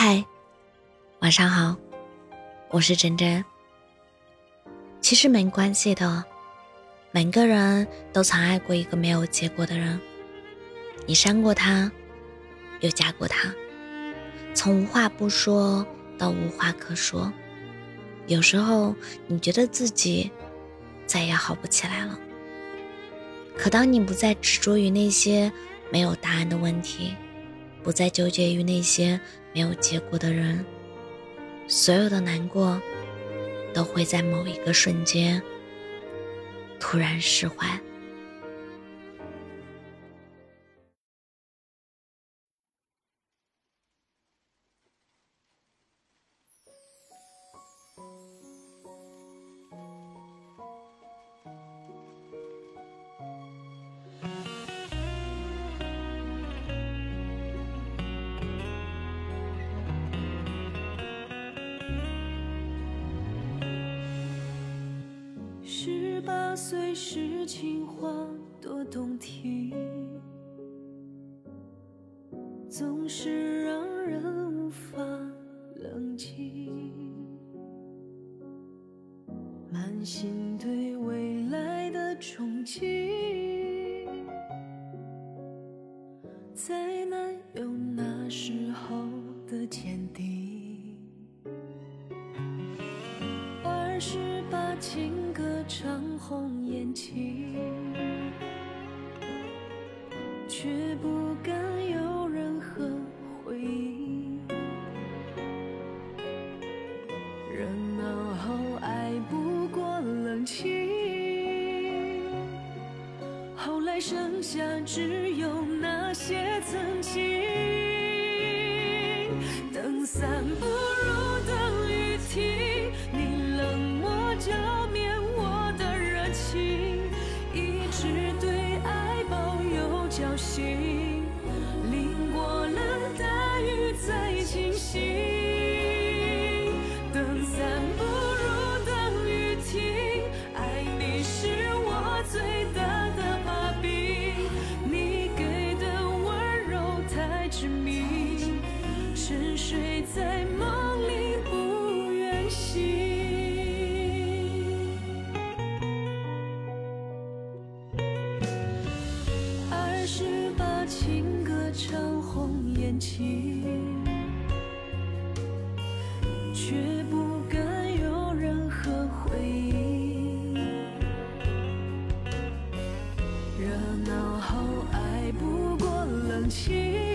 嗨，晚上好，我是真真。其实没关系的，每个人都曾爱过一个没有结果的人。你删过他，又加过他，从无话不说到无话可说。有时候你觉得自己再也好不起来了，可当你不再执着于那些没有答案的问题，不再纠结于那些没有结果的人，所有的难过都会在某一个瞬间突然释怀。十八岁时，情话多动听，总是让人无法冷静。满心对未来的憧憬，再难有那时候的坚定。二十，情歌唱红眼睛，却不敢有任何回应。热闹后爱不过冷清，后来剩下只有那些曾经。等散不如等雨停，有侥幸，淋过了大雨再清醒。等散不如等雨停，爱你是我最大的把柄，你给的温柔太致命，沉睡在梦里不愿醒。成红眼睛。却不敢有任何回应。热闹后爱不过冷清，